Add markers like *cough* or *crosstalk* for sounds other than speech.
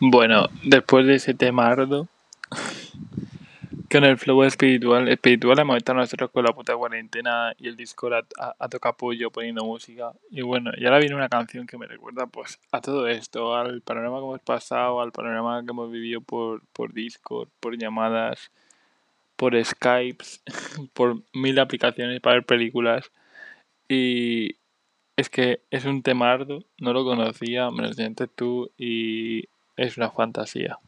Bueno, después de ese temardo, con el flow espiritual, espiritual hemos estado nosotros con la puta cuarentena y el Discord a, a, a pollo poniendo música. Y bueno, y ahora viene una canción que me recuerda pues a todo esto, al panorama que hemos pasado, al panorama que hemos vivido por, por Discord, por llamadas, por Skypes, *laughs* por mil aplicaciones para ver películas. Y es que es un temardo, no lo conocía, me lo tú y es una fantasía.